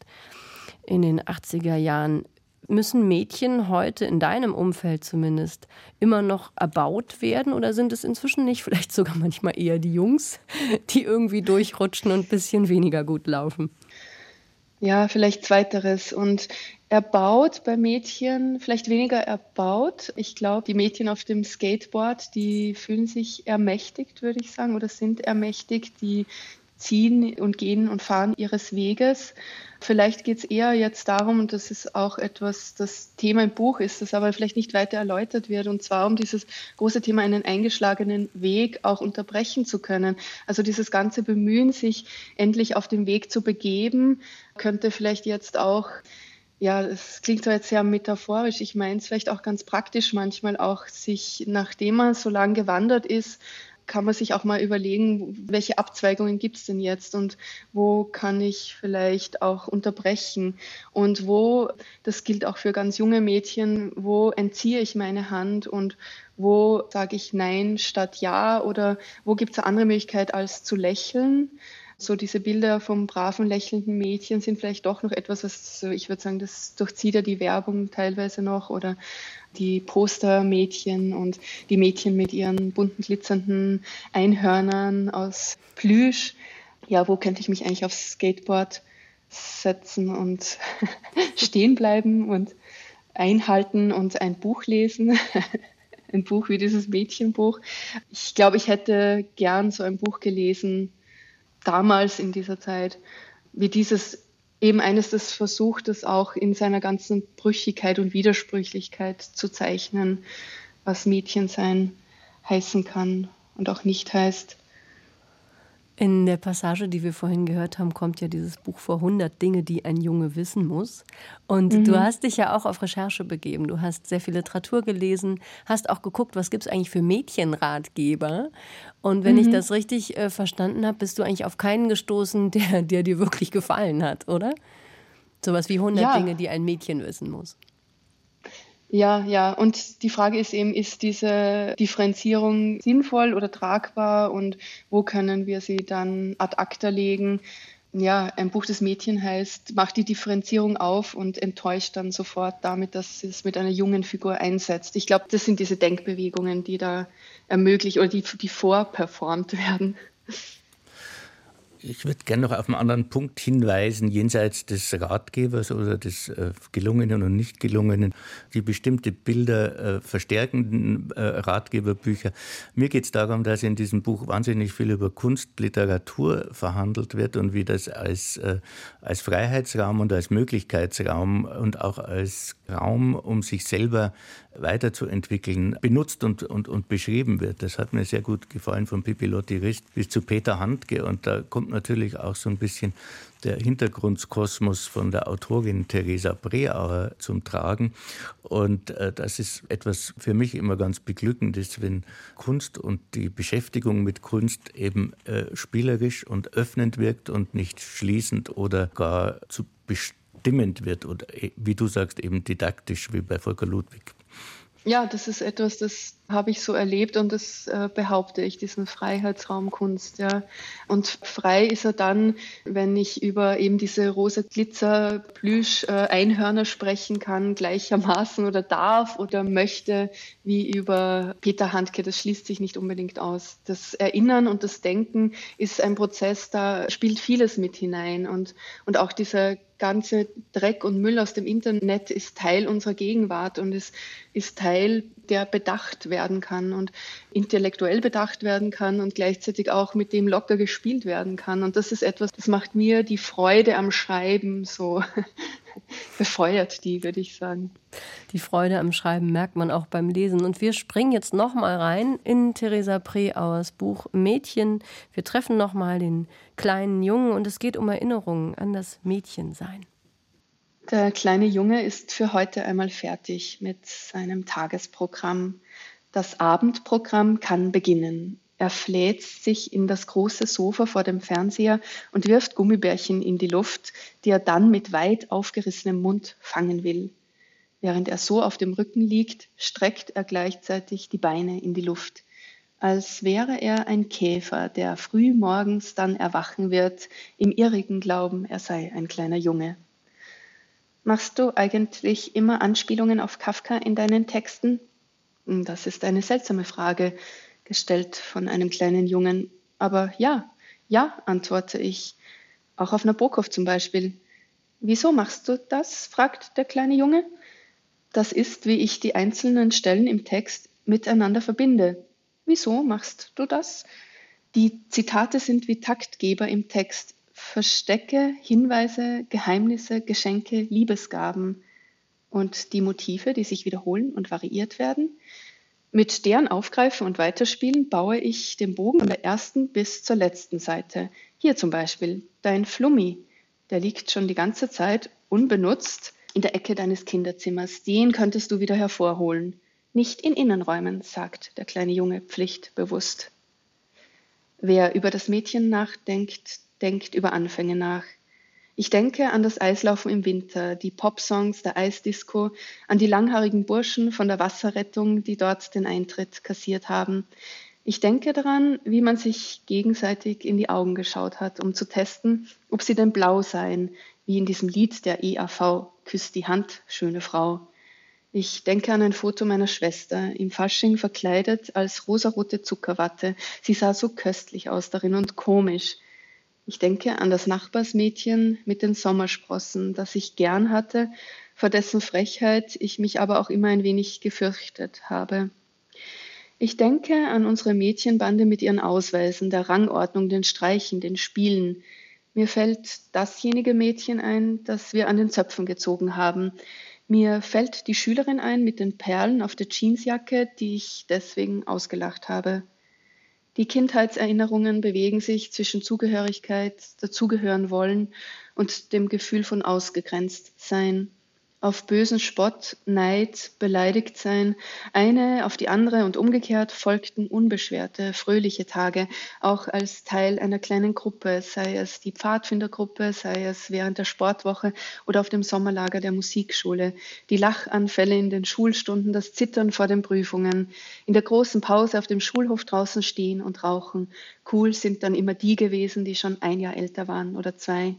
In den 80er Jahren. Müssen Mädchen heute in deinem Umfeld zumindest immer noch erbaut werden oder sind es inzwischen nicht vielleicht sogar manchmal eher die Jungs, die irgendwie durchrutschen und ein bisschen weniger gut laufen? Ja, vielleicht zweiteres. Und erbaut bei Mädchen, vielleicht weniger erbaut. Ich glaube, die Mädchen auf dem Skateboard, die fühlen sich ermächtigt, würde ich sagen, oder sind ermächtigt. Die ziehen und gehen und fahren ihres Weges. Vielleicht geht es eher jetzt darum, und das ist auch etwas, das Thema im Buch ist, das aber vielleicht nicht weiter erläutert wird, und zwar um dieses große Thema, einen eingeschlagenen Weg auch unterbrechen zu können. Also dieses ganze Bemühen, sich endlich auf den Weg zu begeben, könnte vielleicht jetzt auch ja, es klingt zwar jetzt sehr metaphorisch, ich meine es vielleicht auch ganz praktisch manchmal auch, sich, nachdem man so lange gewandert ist, kann man sich auch mal überlegen, welche Abzweigungen gibt es denn jetzt und wo kann ich vielleicht auch unterbrechen? Und wo, das gilt auch für ganz junge Mädchen, wo entziehe ich meine Hand und wo sage ich Nein statt Ja? Oder wo gibt es eine andere Möglichkeit als zu lächeln so diese Bilder vom braven, lächelnden Mädchen sind vielleicht doch noch etwas, was, ich würde sagen, das durchzieht ja die Werbung teilweise noch oder die Postermädchen und die Mädchen mit ihren bunten, glitzernden Einhörnern aus Plüsch. Ja, wo könnte ich mich eigentlich aufs Skateboard setzen und stehen bleiben und einhalten und ein Buch lesen? ein Buch wie dieses Mädchenbuch. Ich glaube, ich hätte gern so ein Buch gelesen, damals in dieser Zeit, wie dieses eben eines, das versucht, das auch in seiner ganzen Brüchigkeit und Widersprüchlichkeit zu zeichnen, was Mädchensein heißen kann und auch nicht heißt. In der Passage, die wir vorhin gehört haben, kommt ja dieses Buch vor 100 Dinge, die ein Junge wissen muss. Und mhm. du hast dich ja auch auf Recherche begeben. Du hast sehr viel Literatur gelesen, hast auch geguckt, was gibt es eigentlich für Mädchenratgeber. Und wenn mhm. ich das richtig äh, verstanden habe, bist du eigentlich auf keinen gestoßen, der, der dir wirklich gefallen hat, oder? Sowas wie 100 ja. Dinge, die ein Mädchen wissen muss. Ja, ja. Und die Frage ist eben, ist diese Differenzierung sinnvoll oder tragbar und wo können wir sie dann ad acta legen? Ja, ein Buch des Mädchen heißt, macht die Differenzierung auf und enttäuscht dann sofort damit, dass es mit einer jungen Figur einsetzt. Ich glaube, das sind diese Denkbewegungen, die da ermöglicht oder die, die vorperformt werden. Ich würde gerne noch auf einen anderen Punkt hinweisen, jenseits des Ratgebers oder des äh, gelungenen und nicht gelungenen, die bestimmte Bilder äh, verstärkenden äh, Ratgeberbücher. Mir geht es darum, dass in diesem Buch wahnsinnig viel über Kunst, Literatur verhandelt wird und wie das als, äh, als Freiheitsraum und als Möglichkeitsraum und auch als Raum, um sich selber weiterzuentwickeln, benutzt und, und, und beschrieben wird. Das hat mir sehr gut gefallen von Pippi Lotti Rist bis zu Peter Handke. Und da kommt natürlich auch so ein bisschen der Hintergrundskosmos von der Autorin Theresa Breauer zum Tragen. Und äh, das ist etwas für mich immer ganz Beglückendes, wenn Kunst und die Beschäftigung mit Kunst eben äh, spielerisch und öffnend wirkt und nicht schließend oder gar zu bestimmend wird oder äh, wie du sagst, eben didaktisch wie bei Volker Ludwig. Ja, das ist etwas, das habe ich so erlebt und das äh, behaupte ich, diesen Freiheitsraum Kunst. Ja. Und frei ist er dann, wenn ich über eben diese rosa Glitzer Plüsch äh, Einhörner sprechen kann, gleichermaßen oder darf oder möchte, wie über Peter Handke. Das schließt sich nicht unbedingt aus. Das Erinnern und das Denken ist ein Prozess, da spielt vieles mit hinein und, und auch dieser ganze Dreck und Müll aus dem Internet ist Teil unserer Gegenwart und es ist Teil, der bedacht werden kann und intellektuell bedacht werden kann und gleichzeitig auch mit dem locker gespielt werden kann. Und das ist etwas, das macht mir die Freude am Schreiben so befeuert die, würde ich sagen. Die Freude am Schreiben merkt man auch beim Lesen. Und wir springen jetzt nochmal rein in Theresa Preauers Buch Mädchen. Wir treffen nochmal den kleinen Jungen und es geht um Erinnerungen an das Mädchensein. Der kleine Junge ist für heute einmal fertig mit seinem Tagesprogramm. Das Abendprogramm kann beginnen. Er fläzt sich in das große Sofa vor dem Fernseher und wirft Gummibärchen in die Luft, die er dann mit weit aufgerissenem Mund fangen will. Während er so auf dem Rücken liegt, streckt er gleichzeitig die Beine in die Luft, als wäre er ein Käfer, der früh morgens dann erwachen wird, im irrigen Glauben, er sei ein kleiner Junge. Machst du eigentlich immer Anspielungen auf Kafka in deinen Texten? Das ist eine seltsame Frage gestellt von einem kleinen Jungen. Aber ja, ja, antworte ich. Auch auf Nabokov zum Beispiel. Wieso machst du das? fragt der kleine Junge. Das ist, wie ich die einzelnen Stellen im Text miteinander verbinde. Wieso machst du das? Die Zitate sind wie Taktgeber im Text. Verstecke, Hinweise, Geheimnisse, Geschenke, Liebesgaben und die Motive, die sich wiederholen und variiert werden, mit deren Aufgreifen und Weiterspielen baue ich den Bogen von der ersten bis zur letzten Seite. Hier zum Beispiel dein Flummi, der liegt schon die ganze Zeit unbenutzt in der Ecke deines Kinderzimmers. Den könntest du wieder hervorholen. Nicht in Innenräumen, sagt der kleine Junge pflichtbewusst. Wer über das Mädchen nachdenkt, denkt über Anfänge nach. Ich denke an das Eislaufen im Winter, die Popsongs der Eisdisco, an die langhaarigen Burschen von der Wasserrettung, die dort den Eintritt kassiert haben. Ich denke daran, wie man sich gegenseitig in die Augen geschaut hat, um zu testen, ob sie denn blau seien, wie in diesem Lied der EAV, Küsst die Hand, schöne Frau. Ich denke an ein Foto meiner Schwester, im Fasching verkleidet als rosarote Zuckerwatte. Sie sah so köstlich aus darin und komisch. Ich denke an das Nachbarsmädchen mit den Sommersprossen, das ich gern hatte, vor dessen Frechheit ich mich aber auch immer ein wenig gefürchtet habe. Ich denke an unsere Mädchenbande mit ihren Ausweisen, der Rangordnung, den Streichen, den Spielen. Mir fällt dasjenige Mädchen ein, das wir an den Zöpfen gezogen haben. Mir fällt die Schülerin ein mit den Perlen auf der Jeansjacke, die ich deswegen ausgelacht habe. Die Kindheitserinnerungen bewegen sich zwischen Zugehörigkeit, dazugehören wollen und dem Gefühl von ausgegrenzt sein. Auf bösen Spott, Neid, beleidigt sein. Eine auf die andere und umgekehrt folgten unbeschwerte, fröhliche Tage, auch als Teil einer kleinen Gruppe, sei es die Pfadfindergruppe, sei es während der Sportwoche oder auf dem Sommerlager der Musikschule. Die Lachanfälle in den Schulstunden, das Zittern vor den Prüfungen, in der großen Pause auf dem Schulhof draußen stehen und rauchen. Cool sind dann immer die gewesen, die schon ein Jahr älter waren oder zwei.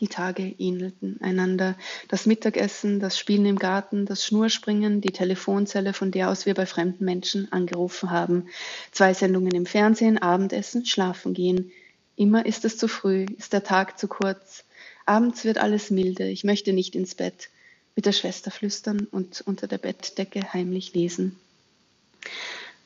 Die Tage ähnelten einander. Das Mittagessen, das Spielen im Garten, das Schnurspringen, die Telefonzelle, von der aus wir bei fremden Menschen angerufen haben. Zwei Sendungen im Fernsehen, Abendessen, schlafen gehen. Immer ist es zu früh, ist der Tag zu kurz. Abends wird alles milde, ich möchte nicht ins Bett. Mit der Schwester flüstern und unter der Bettdecke heimlich lesen.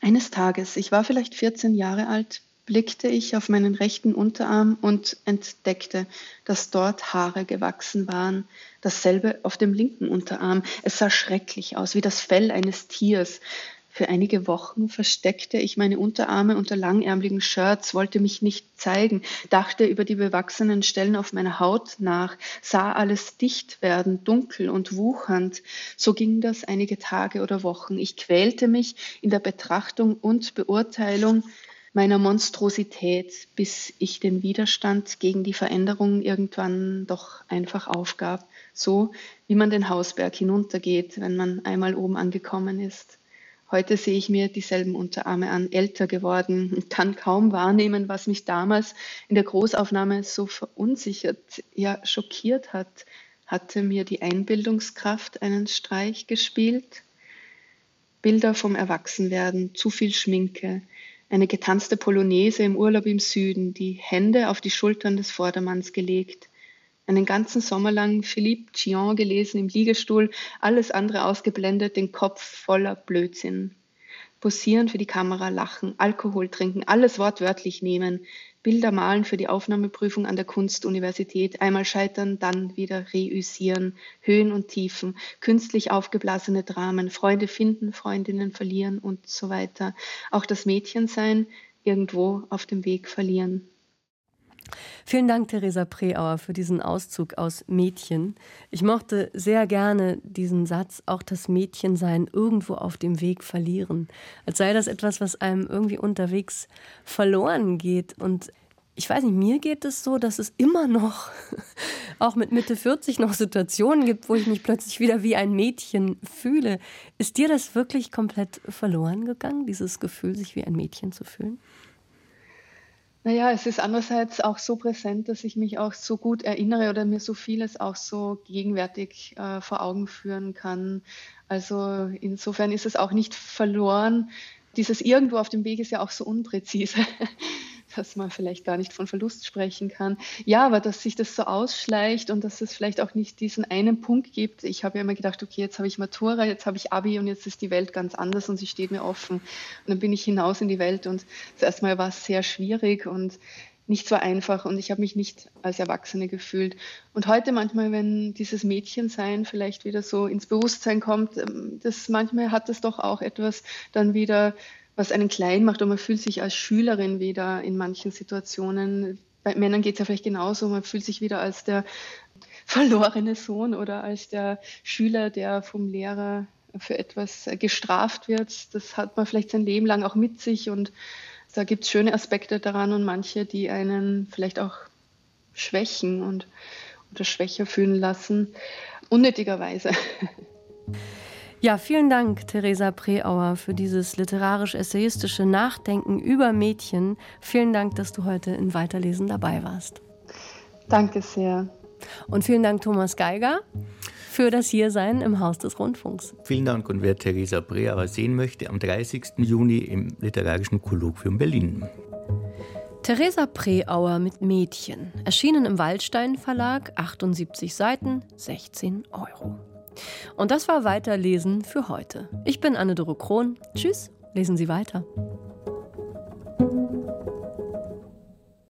Eines Tages, ich war vielleicht 14 Jahre alt, blickte ich auf meinen rechten Unterarm und entdeckte, dass dort Haare gewachsen waren. Dasselbe auf dem linken Unterarm. Es sah schrecklich aus, wie das Fell eines Tiers. Für einige Wochen versteckte ich meine Unterarme unter langärmeligen Shirts, wollte mich nicht zeigen, dachte über die bewachsenen Stellen auf meiner Haut nach, sah alles dicht werden, dunkel und wuchernd. So ging das einige Tage oder Wochen. Ich quälte mich in der Betrachtung und Beurteilung meiner Monstrosität, bis ich den Widerstand gegen die Veränderung irgendwann doch einfach aufgab, so wie man den Hausberg hinuntergeht, wenn man einmal oben angekommen ist. Heute sehe ich mir dieselben Unterarme an, älter geworden und kann kaum wahrnehmen, was mich damals in der Großaufnahme so verunsichert, ja schockiert hat. Hatte mir die Einbildungskraft einen Streich gespielt? Bilder vom Erwachsenwerden, zu viel Schminke, eine getanzte Polonaise im Urlaub im Süden, die Hände auf die Schultern des Vordermanns gelegt, einen ganzen Sommer lang Philippe Chion gelesen im Liegestuhl, alles andere ausgeblendet, den Kopf voller Blödsinn. Posieren für die Kamera, lachen, Alkohol trinken, alles wortwörtlich nehmen, Bilder malen für die Aufnahmeprüfung an der Kunstuniversität, einmal scheitern, dann wieder reüssieren, Höhen und Tiefen, künstlich aufgeblasene Dramen, Freunde finden, Freundinnen verlieren und so weiter. Auch das Mädchensein irgendwo auf dem Weg verlieren. Vielen Dank, Theresa Preauer, für diesen Auszug aus Mädchen. Ich mochte sehr gerne diesen Satz, auch das Mädchensein irgendwo auf dem Weg verlieren. Als sei das etwas, was einem irgendwie unterwegs verloren geht. Und ich weiß nicht, mir geht es so, dass es immer noch, auch mit Mitte 40, noch Situationen gibt, wo ich mich plötzlich wieder wie ein Mädchen fühle. Ist dir das wirklich komplett verloren gegangen, dieses Gefühl, sich wie ein Mädchen zu fühlen? Naja, es ist andererseits auch so präsent, dass ich mich auch so gut erinnere oder mir so vieles auch so gegenwärtig äh, vor Augen führen kann. Also insofern ist es auch nicht verloren. Dieses irgendwo auf dem Weg ist ja auch so unpräzise. dass man vielleicht gar nicht von Verlust sprechen kann. Ja, aber dass sich das so ausschleicht und dass es vielleicht auch nicht diesen einen Punkt gibt. Ich habe ja immer gedacht, okay, jetzt habe ich Matura, jetzt habe ich Abi und jetzt ist die Welt ganz anders und sie steht mir offen. Und dann bin ich hinaus in die Welt und zuerst mal war es sehr schwierig und nicht so einfach und ich habe mich nicht als Erwachsene gefühlt. Und heute manchmal, wenn dieses Mädchensein vielleicht wieder so ins Bewusstsein kommt, ähm, das manchmal hat das doch auch etwas dann wieder was einen klein macht und man fühlt sich als Schülerin wieder in manchen Situationen. Bei Männern geht es ja vielleicht genauso, man fühlt sich wieder als der verlorene Sohn oder als der Schüler, der vom Lehrer für etwas gestraft wird. Das hat man vielleicht sein Leben lang auch mit sich und da gibt es schöne Aspekte daran und manche, die einen vielleicht auch schwächen und oder schwächer fühlen lassen, unnötigerweise. Ja, vielen Dank, Theresa Preauer, für dieses literarisch-essayistische Nachdenken über Mädchen. Vielen Dank, dass du heute in Weiterlesen dabei warst. Danke sehr. Und vielen Dank, Thomas Geiger, für das Hiersein im Haus des Rundfunks. Vielen Dank. Und wer Theresa Preauer sehen möchte, am 30. Juni im Literarischen Kolloquium Berlin. Theresa Preauer mit Mädchen, erschienen im Waldstein Verlag, 78 Seiten, 16 Euro. Und das war Weiterlesen für heute. Ich bin Anne-Doro Krohn. Tschüss, lesen Sie weiter.